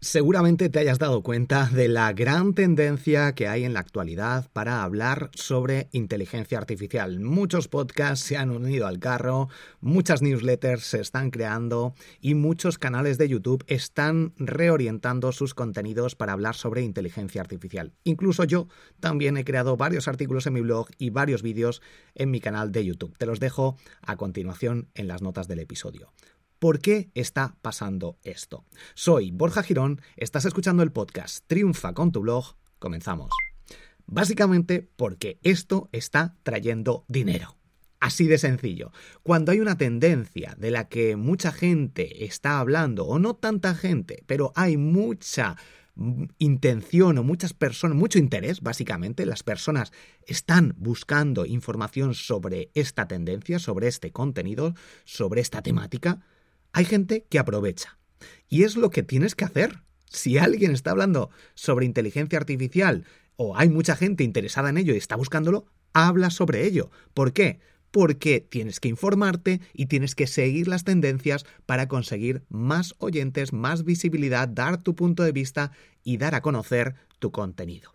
Seguramente te hayas dado cuenta de la gran tendencia que hay en la actualidad para hablar sobre inteligencia artificial. Muchos podcasts se han unido al carro, muchas newsletters se están creando y muchos canales de YouTube están reorientando sus contenidos para hablar sobre inteligencia artificial. Incluso yo también he creado varios artículos en mi blog y varios vídeos en mi canal de YouTube. Te los dejo a continuación en las notas del episodio. ¿Por qué está pasando esto? Soy Borja Girón, estás escuchando el podcast Triunfa con tu blog. Comenzamos. Básicamente porque esto está trayendo dinero. Así de sencillo. Cuando hay una tendencia de la que mucha gente está hablando, o no tanta gente, pero hay mucha intención o muchas personas, mucho interés, básicamente, las personas están buscando información sobre esta tendencia, sobre este contenido, sobre esta temática, hay gente que aprovecha. Y es lo que tienes que hacer. Si alguien está hablando sobre inteligencia artificial o hay mucha gente interesada en ello y está buscándolo, habla sobre ello. ¿Por qué? Porque tienes que informarte y tienes que seguir las tendencias para conseguir más oyentes, más visibilidad, dar tu punto de vista y dar a conocer tu contenido.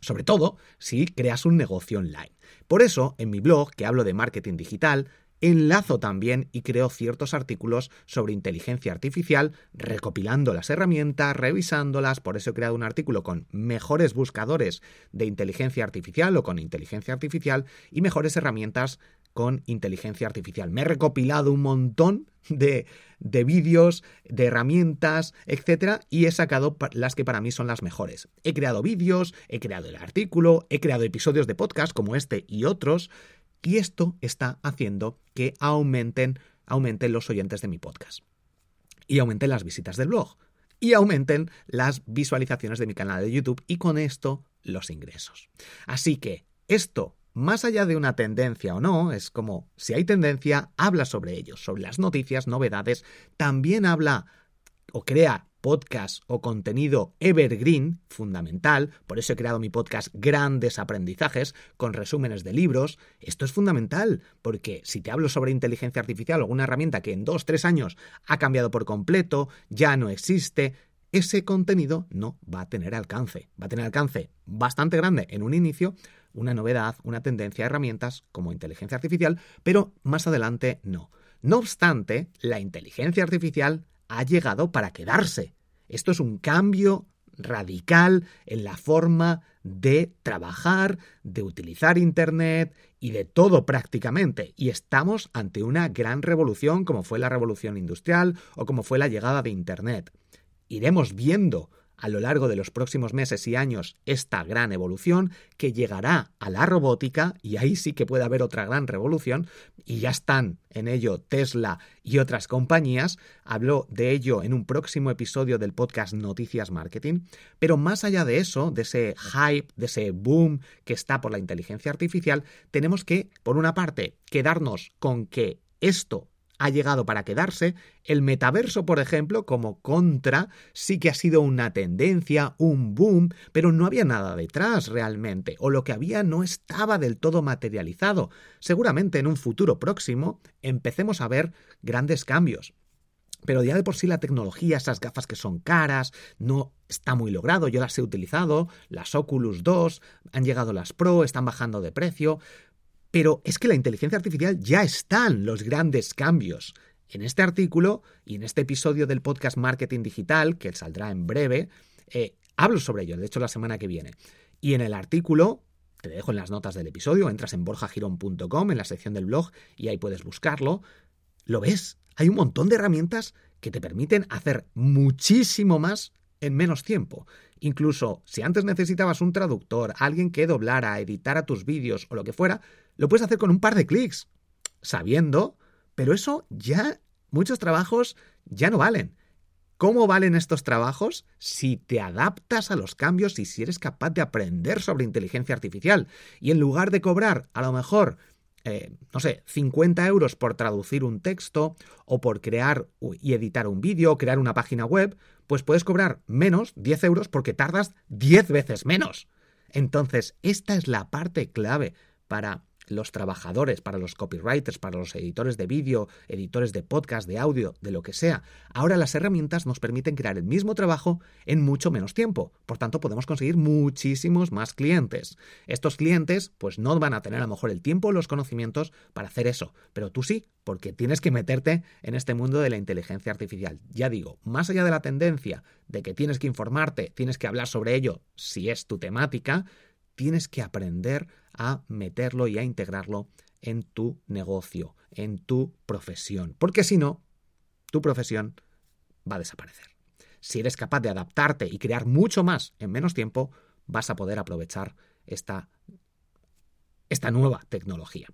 Sobre todo si creas un negocio online. Por eso, en mi blog, que hablo de marketing digital, enlazo también y creo ciertos artículos sobre inteligencia artificial, recopilando las herramientas, revisándolas, por eso he creado un artículo con mejores buscadores de inteligencia artificial o con inteligencia artificial y mejores herramientas con inteligencia artificial. Me he recopilado un montón de, de vídeos, de herramientas, etcétera, y he sacado las que para mí son las mejores. He creado vídeos, he creado el artículo, he creado episodios de podcast como este y otros, y esto está haciendo que aumenten, aumenten los oyentes de mi podcast. Y aumenten las visitas del blog. Y aumenten las visualizaciones de mi canal de YouTube y con esto los ingresos. Así que esto, más allá de una tendencia o no, es como si hay tendencia, habla sobre ello, sobre las noticias, novedades, también habla o crea podcast o contenido evergreen, fundamental, por eso he creado mi podcast Grandes Aprendizajes, con resúmenes de libros. Esto es fundamental, porque si te hablo sobre inteligencia artificial, alguna herramienta que en dos, tres años ha cambiado por completo, ya no existe, ese contenido no va a tener alcance. Va a tener alcance bastante grande en un inicio, una novedad, una tendencia, herramientas como inteligencia artificial, pero más adelante no. No obstante, la inteligencia artificial ha llegado para quedarse. Esto es un cambio radical en la forma de trabajar, de utilizar Internet y de todo prácticamente. Y estamos ante una gran revolución como fue la revolución industrial o como fue la llegada de Internet. Iremos viendo a lo largo de los próximos meses y años esta gran evolución que llegará a la robótica y ahí sí que puede haber otra gran revolución y ya están en ello Tesla y otras compañías. Hablo de ello en un próximo episodio del podcast Noticias Marketing, pero más allá de eso, de ese hype, de ese boom que está por la inteligencia artificial, tenemos que, por una parte, quedarnos con que esto ha llegado para quedarse. El metaverso, por ejemplo, como contra, sí que ha sido una tendencia, un boom, pero no había nada detrás realmente, o lo que había no estaba del todo materializado. Seguramente en un futuro próximo empecemos a ver grandes cambios. Pero ya de por sí la tecnología, esas gafas que son caras, no está muy logrado. Yo las he utilizado, las Oculus 2, han llegado las Pro, están bajando de precio. Pero es que la inteligencia artificial ya están los grandes cambios En este artículo y en este episodio del podcast Marketing Digital, que saldrá en breve, eh, hablo sobre ello, de hecho la semana que viene. Y en el artículo, te dejo en las notas del episodio, entras en borjagirón.com, en la sección del blog, y ahí puedes buscarlo. Lo ves, hay un montón de herramientas que te permiten hacer muchísimo más en menos tiempo. Incluso si antes necesitabas un traductor, alguien que doblara, editara tus vídeos o lo que fuera, lo puedes hacer con un par de clics, sabiendo, pero eso ya, muchos trabajos ya no valen. ¿Cómo valen estos trabajos? Si te adaptas a los cambios y si eres capaz de aprender sobre inteligencia artificial. Y en lugar de cobrar a lo mejor eh, no sé, 50 euros por traducir un texto o por crear y editar un vídeo o crear una página web, pues puedes cobrar menos, 10 euros, porque tardas 10 veces menos. Entonces, esta es la parte clave para los trabajadores, para los copywriters, para los editores de vídeo, editores de podcast, de audio, de lo que sea. Ahora las herramientas nos permiten crear el mismo trabajo en mucho menos tiempo. Por tanto, podemos conseguir muchísimos más clientes. Estos clientes, pues no van a tener a lo mejor el tiempo o los conocimientos para hacer eso, pero tú sí, porque tienes que meterte en este mundo de la inteligencia artificial. Ya digo, más allá de la tendencia de que tienes que informarte, tienes que hablar sobre ello si es tu temática, tienes que aprender a meterlo y a integrarlo en tu negocio, en tu profesión, porque si no, tu profesión va a desaparecer. Si eres capaz de adaptarte y crear mucho más en menos tiempo, vas a poder aprovechar esta, esta nueva tecnología.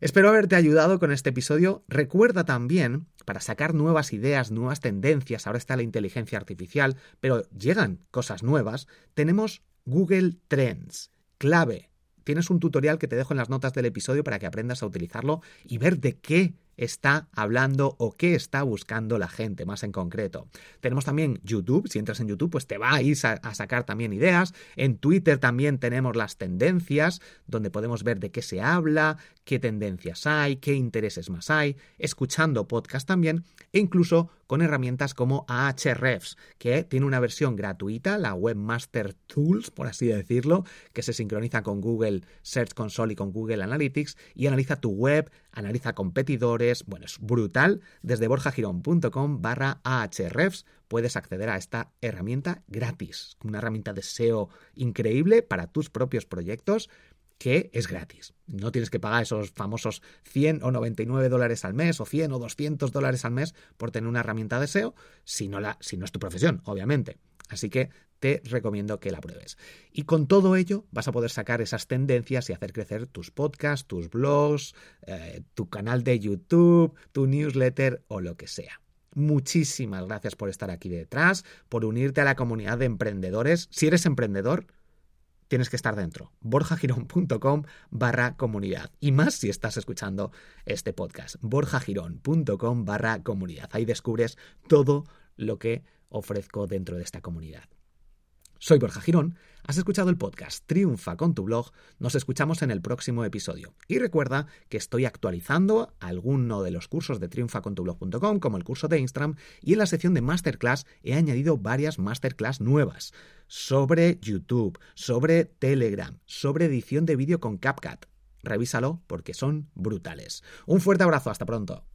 Espero haberte ayudado con este episodio. Recuerda también, para sacar nuevas ideas, nuevas tendencias, ahora está la inteligencia artificial, pero llegan cosas nuevas, tenemos Google Trends, clave. Tienes un tutorial que te dejo en las notas del episodio para que aprendas a utilizarlo y ver de qué está hablando o qué está buscando la gente más en concreto. Tenemos también YouTube, si entras en YouTube pues te va a ir a, sacar también ideas. En Twitter también tenemos las tendencias, donde podemos ver de qué se habla, qué tendencias hay, qué intereses más hay, escuchando podcast también e incluso con herramientas como Ahrefs, que tiene una versión gratuita, la Webmaster Tools, por así decirlo, que se sincroniza con Google Search Console y con Google Analytics y analiza tu web, analiza competidores, bueno, es brutal. Desde borjagirón.com barra Ahrefs puedes acceder a esta herramienta gratis, una herramienta de SEO increíble para tus propios proyectos que es gratis. No tienes que pagar esos famosos 100 o 99 dólares al mes o 100 o 200 dólares al mes por tener una herramienta de SEO, si no, la, si no es tu profesión, obviamente. Así que te recomiendo que la pruebes. Y con todo ello vas a poder sacar esas tendencias y hacer crecer tus podcasts, tus blogs, eh, tu canal de YouTube, tu newsletter o lo que sea. Muchísimas gracias por estar aquí detrás, por unirte a la comunidad de emprendedores. Si eres emprendedor, tienes que estar dentro. borjagirón.com barra comunidad. Y más si estás escuchando este podcast. borjagirón.com barra comunidad. Ahí descubres todo lo que ofrezco dentro de esta comunidad. Soy Borja Girón, has escuchado el podcast Triunfa con tu blog, nos escuchamos en el próximo episodio. Y recuerda que estoy actualizando alguno de los cursos de triunfacontublog.com, como el curso de Instagram, y en la sección de Masterclass he añadido varias Masterclass nuevas sobre YouTube, sobre Telegram, sobre edición de vídeo con CapCut. Revísalo porque son brutales. Un fuerte abrazo, hasta pronto.